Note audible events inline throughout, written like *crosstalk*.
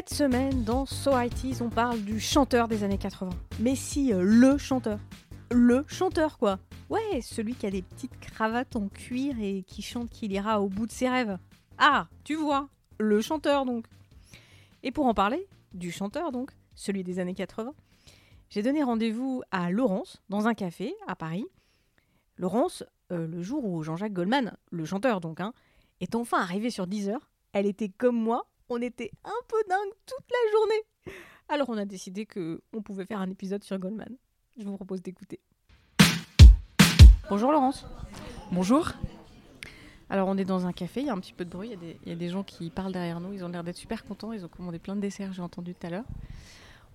Cette semaine, dans So ITs, on parle du chanteur des années 80. Mais si, euh, le chanteur. Le chanteur, quoi. Ouais, celui qui a des petites cravates en cuir et qui chante qu'il ira au bout de ses rêves. Ah, tu vois, le chanteur donc. Et pour en parler, du chanteur donc, celui des années 80, j'ai donné rendez-vous à Laurence, dans un café, à Paris. Laurence, euh, le jour où Jean-Jacques Goldman, le chanteur donc, hein, est enfin arrivé sur Deezer, elle était comme moi, on était un peu dingue toute la journée. Alors on a décidé que on pouvait faire un épisode sur Goldman. Je vous propose d'écouter. Bonjour Laurence. Bonjour. Alors on est dans un café, il y a un petit peu de bruit, il y a des- il y, a des gens qui parlent derrière nous, ils ont l'air d'être super contents, ils ont commandé plein de desserts, j'ai entendu tout à l'heure.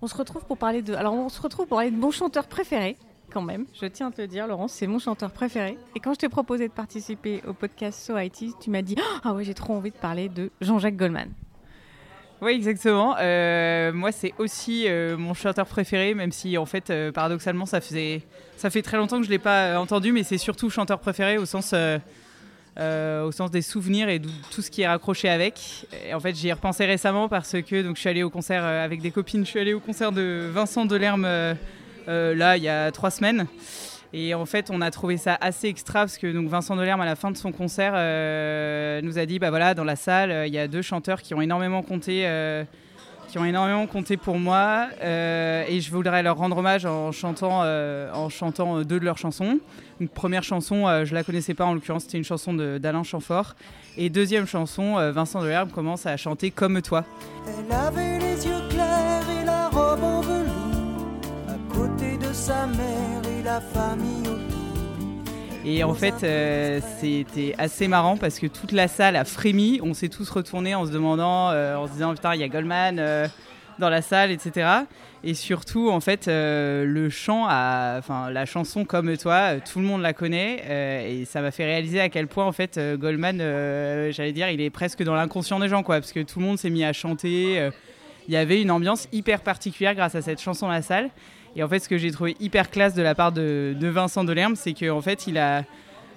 On se retrouve pour parler de... Alors on se retrouve pour parler de mon chanteur préféré, quand même, je tiens à te le dire Laurence, c'est mon chanteur préféré. Et quand je t'ai proposé de participer au podcast So IT, tu m'as dit « Ah ouais, j'ai trop envie de parler de Jean-Jacques Goldman ». Oui, exactement. Euh, moi, c'est aussi euh, mon chanteur préféré, même si, en fait, euh, paradoxalement, ça, faisait, ça fait très longtemps que je l'ai pas entendu, mais c'est surtout chanteur préféré au sens, au sens des souvenirs et tout ce qui est raccroché avec. En fait, j'y ai repensé récemment parce que donc, je suis allée au concert avec des copines. Je suis allée au concert de Vincent Delerme là, il y a trois semaines. Et en fait, on a trouvé ça assez extra parce que donc Vincent Delerme, à la fin de son concert, euh, nous a dit bah voilà, dans la salle, euh, il y a deux chanteurs qui ont énormément compté, euh, qui ont énormément compté pour moi, et je voudrais leur rendre hommage en chantant, en chantant deux de leurs chansons. Première chanson, euh, je la connaissais pas en l'occurrence, c'était une chanson d'Alain Chamfort. Et deuxième chanson, Vincent Delerme commence à chanter Comme toi. Elle avait les yeux clairs et la robe en velours, à côté de sa mère la famille. Et en fait, euh, c'était assez marrant parce que toute la salle a frémi. On s'est tous retournés en se demandant, euh, en se disant putain, il y a Goldman euh, dans la salle, etc. Et surtout, en fait, le chant, a- enfin la chanson comme toi, tout le monde la connaît et ça m'a fait réaliser à quel point en fait Goldman, j'allais dire, il est presque dans l'inconscient des gens, quoi, parce que tout le monde s'est mis à chanter. Euh, il y avait une ambiance hyper particulière grâce à cette chanson la salle. Et en fait, ce que j'ai trouvé hyper classe de la part de, de Vincent Delerme, c'est qu'en fait, il a,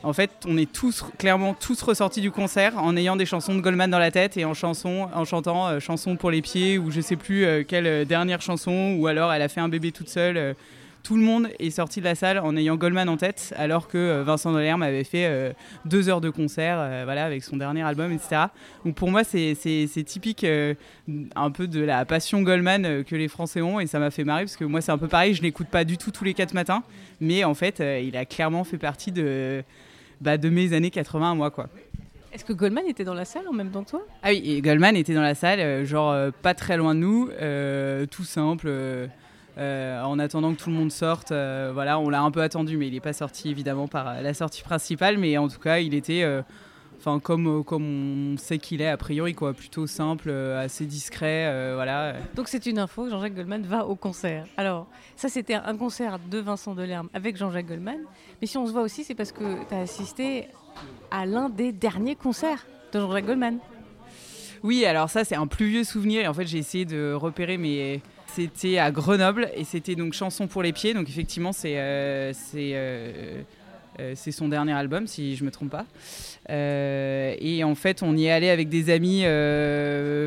en fait, on est tous clairement tous ressortis du concert en ayant des chansons de Goldman dans la tête et en chanson, en chantant euh, chanson pour les pieds ou je sais plus euh, quelle euh, dernière chanson ou alors elle a fait un bébé toute seule. Tout le monde est sorti de la salle en ayant Goldman en tête, alors que euh, Vincent Delerme avait fait euh, deux heures de concert, euh, voilà, avec son dernier album, etc. Donc pour moi, c'est typique un peu de la passion Goldman que les Français ont, et ça m'a fait marrer parce que moi, c'est un peu pareil. Je l'écoute pas du tout tous les quatre matins, mais en fait, il a clairement fait partie de bah, de mes années 80 à moi, quoi. Est-ce que Goldman était dans la salle en même temps que toi? Ah oui, et Goldman était dans la salle, genre pas très loin de nous, euh, tout simple. euh, euh, en attendant que tout le monde sorte, euh, voilà, on l'a un peu attendu, mais il n'est pas sorti évidemment par euh, la sortie principale, mais en tout cas, il était, enfin comme comme on sait qu'il est a priori, quoi, plutôt simple, assez discret, voilà. Donc c'est une info, Jean-Jacques Goldman va au concert. Alors, ça c'était un concert de Vincent Delerme avec Jean-Jacques Goldman. Mais si on se voit aussi, c'est parce que tu as assisté à l'un des derniers concerts de Jean-Jacques Goldman. Oui, alors ça c'est un plus vieux souvenir. Et en fait, j'ai essayé de repérer, mais c'était à Grenoble et c'était donc chanson pour les pieds. Donc effectivement, c'est euh, euh, euh, son dernier album, si je me trompe pas. Et en fait, on y est allé avec des amis.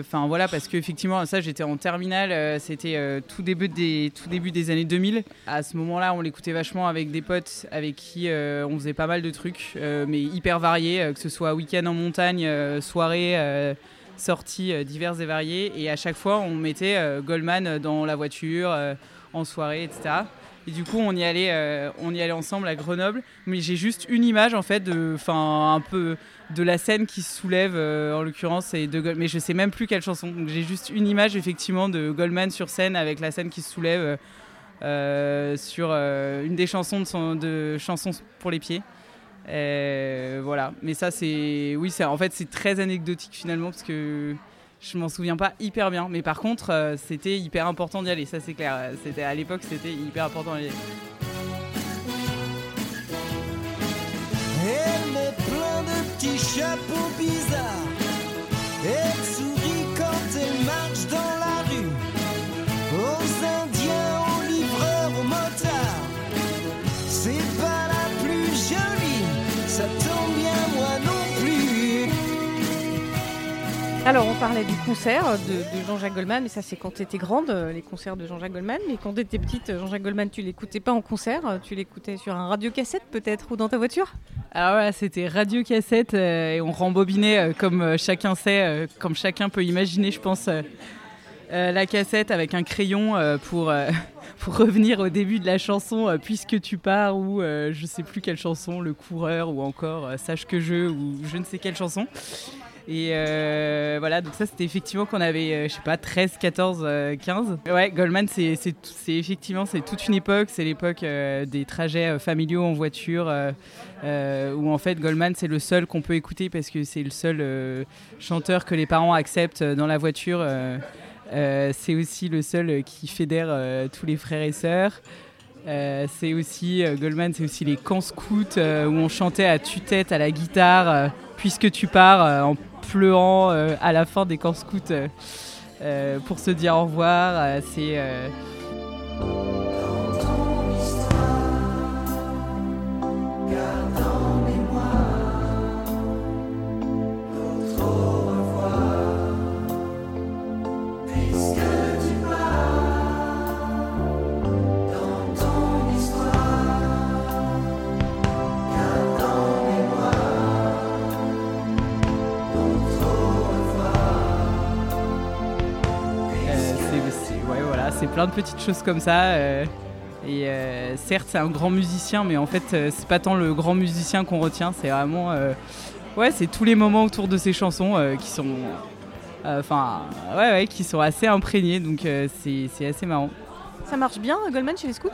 Enfin voilà, parce qu'effectivement, ça, j'étais en terminale. c'était tout début des tout début des années 2000. À ce moment-là, on l'écoutait vachement avec des potes avec qui on faisait pas mal de trucs, mais hyper variés, que ce soit week-end en montagne, soirée. Euh, sorties euh, diverses et variées. Et à chaque fois, on mettait euh, Goldman dans la voiture, euh, en soirée, etc. Et du coup, on y allait, euh, on y allait ensemble à Grenoble. Mais j'ai juste une image, en fait, de, la scène qui se soulève, euh, en l'occurrence, et de mais je sais même plus quelle chanson. J'ai juste une image, effectivement, de Goldman sur scène avec la scène qui se soulève euh, euh, sur euh, une des chansons de, son, de chansons pour les pieds. Euh, voilà, mais ça c'est, oui, c'est en fait c'est très anecdotique finalement parce que je m'en souviens pas hyper bien. Mais par contre, euh, c'était hyper important d'y aller, ça c'est clair. C'était à l'époque, c'était hyper important d'y aller. Alors, on parlait du concert de, Jean-Jacques Goldman, mais ça, c'est quand tu étais grande, euh, les concerts de Jean-Jacques Goldman. Mais quand tu étais petite, euh, Jean-Jacques Goldman, tu l'écoutais pas en concert, euh, tu l'écoutais sur un radiocassette peut-être ou dans ta voiture? Alors voilà, c'était radio cassette euh, et on rembobinait comme chacun sait, comme chacun peut imaginer, je pense, la cassette avec un crayon pour, *laughs* pour revenir au début de la chanson Puisque tu pars ou je sais plus quelle chanson, Le coureur ou encore Sache que je ou je ne sais quelle chanson. Et euh, voilà, donc ça c'était effectivement qu'on avait, euh, je sais pas, 13, 14, euh, 15. Ouais, Goldman, c'est effectivement c'est toute une époque, c'est l'époque euh, des trajets familiaux en voiture, où en fait Goldman c'est le seul qu'on peut écouter parce que c'est le seul chanteur que les parents acceptent dans la voiture. c'est aussi le seul qui fédère tous les frères et sœurs. Euh, c'est aussi euh, Goldman, c'est aussi les camps scouts euh, où on chantait à tue-tête à la guitare, puisque tu pars en pleurant à la fin des camps scouts pour se dire au revoir. C'est plein de petites choses comme ça. euh, et euh, certes, c'est un grand musicien, mais en fait, euh, c'est pas tant le grand musicien qu'on retient, c'est vraiment. ouais, c'est tous les moments autour de ces chansons qui sont. Enfin, ouais, ouais, qui sont assez imprégnés, donc c'est c'est assez marrant. Ça marche bien, Goldman, chez les scouts?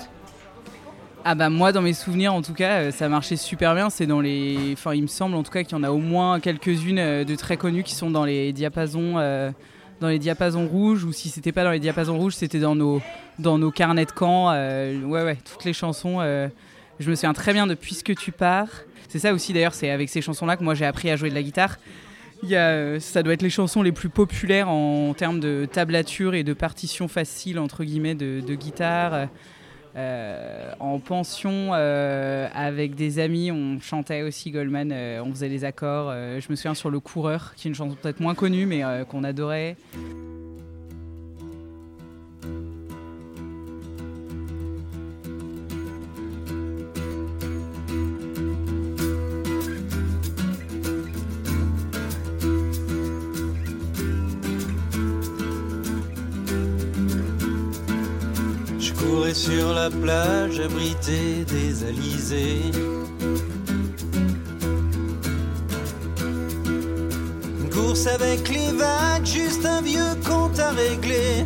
Ah bah moi dans mes souvenirs en tout cas ça marchait super bien c'est dans les enfin il me semble en tout cas qu'il y en a au moins quelques-unes de très connues qui sont dans les diapasons euh, dans les diapasons rouges ou si c'était pas dans les diapasons rouges c'était dans nos dans nos carnets de camp euh, ouais ouais toutes les chansons euh, je me souviens très bien de puisque tu pars. C'est ça aussi d'ailleurs c'est avec ces chansons là que moi j'ai appris à jouer de la guitare. Il y a, euh, ça doit être les chansons les plus populaires en, termes de tablature et de partition facile entre guillemets de, de guitare euh, en pension euh, avec des amis, on chantait aussi Goldman, euh, on faisait les accords. je me souviens sur Le Coureur, qui est une chanson peut-être moins connue, mais qu'on adorait. Sur la plage abritée des alizés. Une course avec les vagues, juste un vieux compte à régler.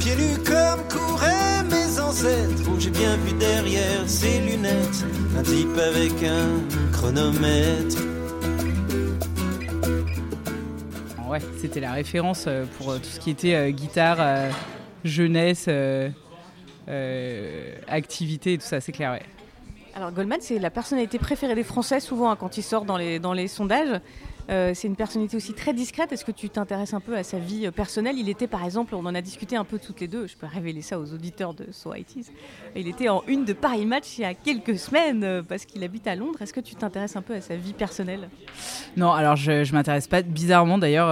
Pieds nus comme couraient mes ancêtres, où j'ai bien vu derrière ses lunettes un type avec un chronomètre. C'était la référence euh, pour euh, tout ce qui était euh, guitare, jeunesse, activité tout ça, c'est clair. Alors Goldman, c'est la personnalité préférée des Français souvent hein, quand il sort dans les sondages. Euh, c'est une personnalité aussi très discrète. Est-ce que tu t'intéresses un peu à sa vie euh, personnelle? Il était par exemple, on en a discuté un peu toutes les deux, je peux révéler ça aux auditeurs de So ITs. Il était en une de Paris Match il y a quelques semaines euh, parce qu'il habite à Londres. Est-ce que tu t'intéresses un peu à sa vie personnelle? Non, alors je, je m'intéresse pas bizarrement d'ailleurs.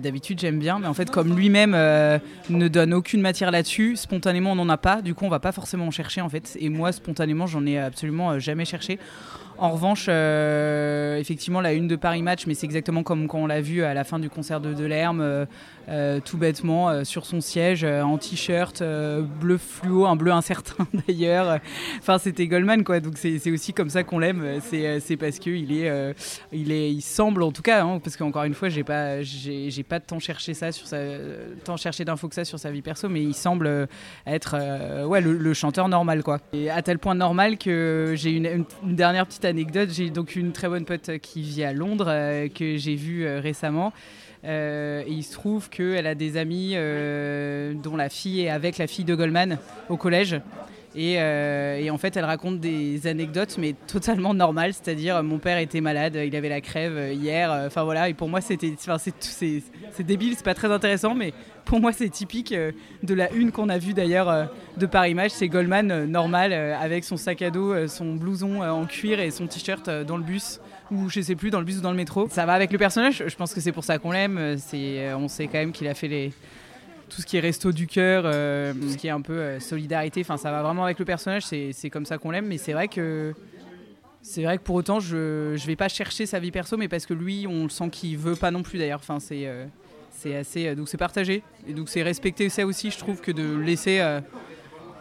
D'habitude j'aime bien, mais en fait comme lui-même ne donne aucune matière là-dessus, spontanément on n'en a pas. Du coup on va pas forcément en chercher en fait. Et moi spontanément j'en ai absolument jamais cherché. En revanche, euh, effectivement, la une de Paris Match, mais c'est exactement comme quand on l'a vu à la fin du concert de Delerme, euh, euh, tout bêtement, sur son siège, en t-shirt, bleu fluo, un bleu incertain *laughs* d'ailleurs. Enfin, c'était Goldman, quoi. Donc c'est aussi comme ça qu'on l'aime. C'est parce qu'il est, il est, il semble en tout cas, hein, parce qu'encore une fois, j'ai pas, j'ai pas tant cherché ça sur sa, tant cherché d'infos que ça sur sa vie perso, mais il semble être, ouais, le, chanteur normal, quoi. Et à tel point normal que j'ai une- une dernière petite anecdote. J'ai donc une très bonne pote qui vit à Londres euh, que j'ai vue euh, récemment. Euh, il se trouve qu'elle a des amis euh, dont la fille est avec la fille de Goldman au collège. Et, euh, et en fait, elle raconte des anecdotes, mais totalement normales. C'est-à-dire, mon père était malade, il avait la crève euh, hier. euh, Enfin voilà, et pour moi, c'était, c'est, c'est, c'est débile, c'est pas très intéressant, mais pour moi, c'est typique de la une qu'on a vue d'ailleurs de Paris Match. C'est Goldman normal, avec son sac à dos, son blouson en cuir et son t-shirt dans le bus ou je sais plus, dans le bus ou dans le métro. Ça va avec le personnage, je pense que c'est pour ça qu'on l'aime. C'est, on sait quand même qu'il a fait les, tout ce qui est resto du cœur, euh, tout ce qui est un peu euh, solidarité, enfin ça va vraiment avec le personnage, c'est comme ça qu'on l'aime, mais c'est vrai que c'est vrai que pour autant je je vais pas chercher sa vie perso, mais parce que lui on le sent qu'il veut pas non plus d'ailleurs, enfin c'est euh, c'est assez donc c'est partagé. Et donc c'est respecter ça aussi, je trouve que de laisser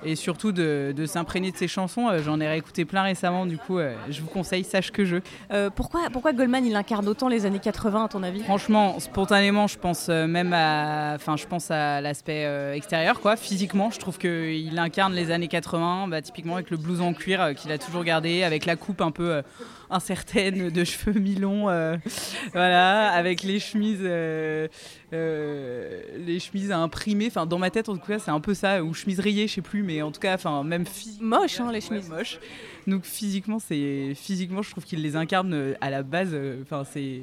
et surtout de, de s'imprégner de ses chansons. Euh, J'en ai réécouté plein récemment, du coup euh, je vous conseille Sache que je. Euh, pourquoi, pourquoi Goldman il incarne autant les années 80 à ton avis? Franchement, spontanément, je pense même à, enfin, je pense à l'aspect extérieur, quoi. Physiquement, je trouve qu'il incarne les années 80, bah, typiquement avec le blouson en cuir qu'il a toujours gardé, avec la coupe un peu incertaine de cheveux mi-longs, euh, voilà, avec les chemises, euh, euh, les chemises à imprimer. Enfin, dans ma tête, en tout cas, c'est un peu ça, ou chemise rayée, je sais plus, mais en tout cas, enfin, même. Moche hein, les chemises. moche. Donc physiquement, c'est physiquement, je trouve qu'il les incarne euh, à la base. Enfin, c'est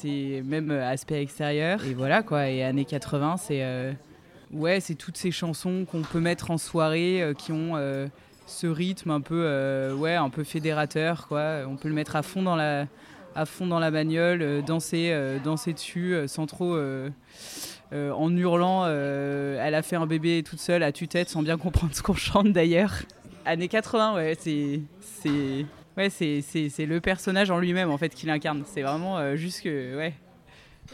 c'est même aspect extérieur. Et voilà quoi. Et années 80, c'est ouais, c'est toutes ces chansons qu'on peut mettre en soirée qui ont ce rythme un peu euh, ouais, un peu fédérateur quoi. On peut le mettre à fond dans la à fond dans la bagnole, euh, danser, euh, danser dessus sans trop. en hurlant, elle a fait un bébé toute seule à tue-tête sans bien comprendre *laughs* ce qu'on chante d'ailleurs. Années 80, ouais, c'est c'est ouais, c'est c'est le personnage en lui-même en fait qui l'incarne. C'est vraiment juste que ouais.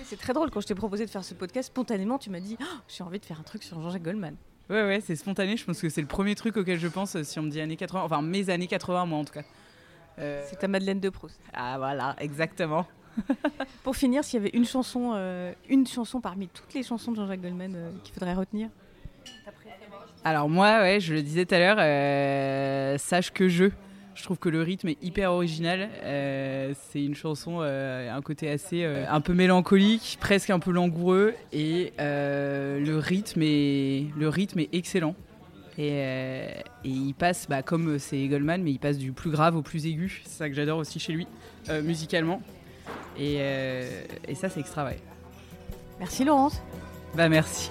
C'est très drôle quand je t'ai proposé de faire ce podcast, spontanément tu m'as dit Oh, j'ai envie de faire un truc sur Jean-Jacques Goldman. Ouais ouais, c'est spontané, je pense que c'est le premier truc auquel je pense euh, si on me dit années 80, enfin mes années 80 moi en tout cas. Euh, C'est ta Madeleine de Proust. ah voilà, exactement. *laughs* Pour finir, s'il y avait une chanson, euh, une chanson parmi toutes les chansons de Jean-Jacques Goldman euh, qu'il faudrait retenir? Alors moi, ouais, je le disais tout à l'heure, sache que je. Je trouve que le rythme est hyper original. Euh, c'est une chanson, euh, un côté assez, euh, un peu mélancolique, presque un peu langoureux, et euh, le rythme est, le rythme est excellent. Et, euh, et il passe, bah, comme c'est Goldman, mais il passe du plus grave au plus aigu. C'est ça que j'adore aussi chez lui, euh, musicalement. Et, euh, et ça, c'est extra, ouais. Merci Laurence. Bah merci.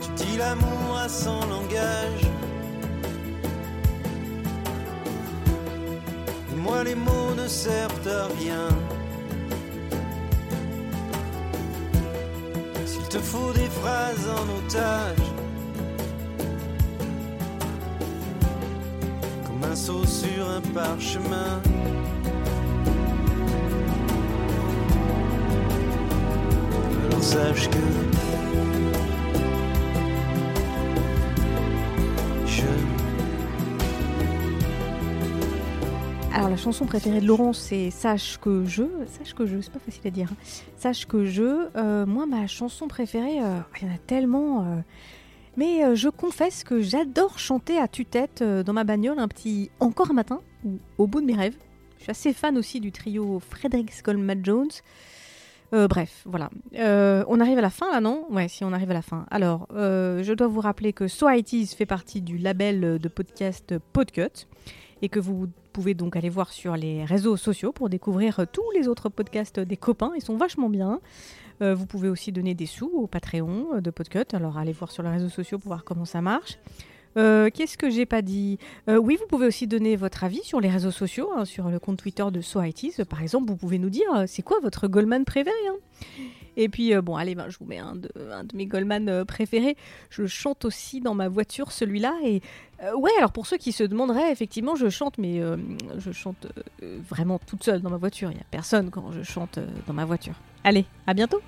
Tu dis l'amour à son langage. Les mots ne servent à rien. S'il te faut des phrases en otage, comme un saut sur un parchemin. Alors sache que Alors la chanson préférée de Laurence, c'est Sache que je. Sache que je, c'est pas facile à dire. hein. Sache que je. euh, moi, ma chanson préférée, euh, il y en a tellement. euh, mais je confesse que j'adore chanter à tue-tête dans ma bagnole un petit Encore un matin ou Au bout de mes rêves. Je suis assez fan aussi du trio Frederick Goldman Jones. Bref, voilà. On arrive à la fin là, non? Ouais, si on arrive à la fin. Alors, je dois vous rappeler que So It Is fait partie du label de podcast Podcut et que vous pouvez donc aller voir sur les réseaux sociaux pour découvrir tous les autres podcasts des copains. Ils sont vachement bien. Euh, vous pouvez aussi donner des sous au Patreon de Podcut. Alors allez voir sur les réseaux sociaux pour voir comment ça marche. Euh, Qu'est-ce que j'ai pas dit? Euh, Oui, vous pouvez aussi donner votre avis sur les réseaux sociaux, hein, sur le compte Twitter de So It Is. Par exemple, vous pouvez nous dire c'est quoi votre Goldman préféré hein? Et puis, euh, bon, allez, ben, je vous mets un de, mes Goldman euh, préférés. Je chante aussi dans ma voiture celui-là. Et euh, ouais, alors pour ceux qui se demanderaient, effectivement, je chante, mais je chante vraiment toute seule dans ma voiture. Il n'y a personne quand je chante dans ma voiture. Allez, à bientôt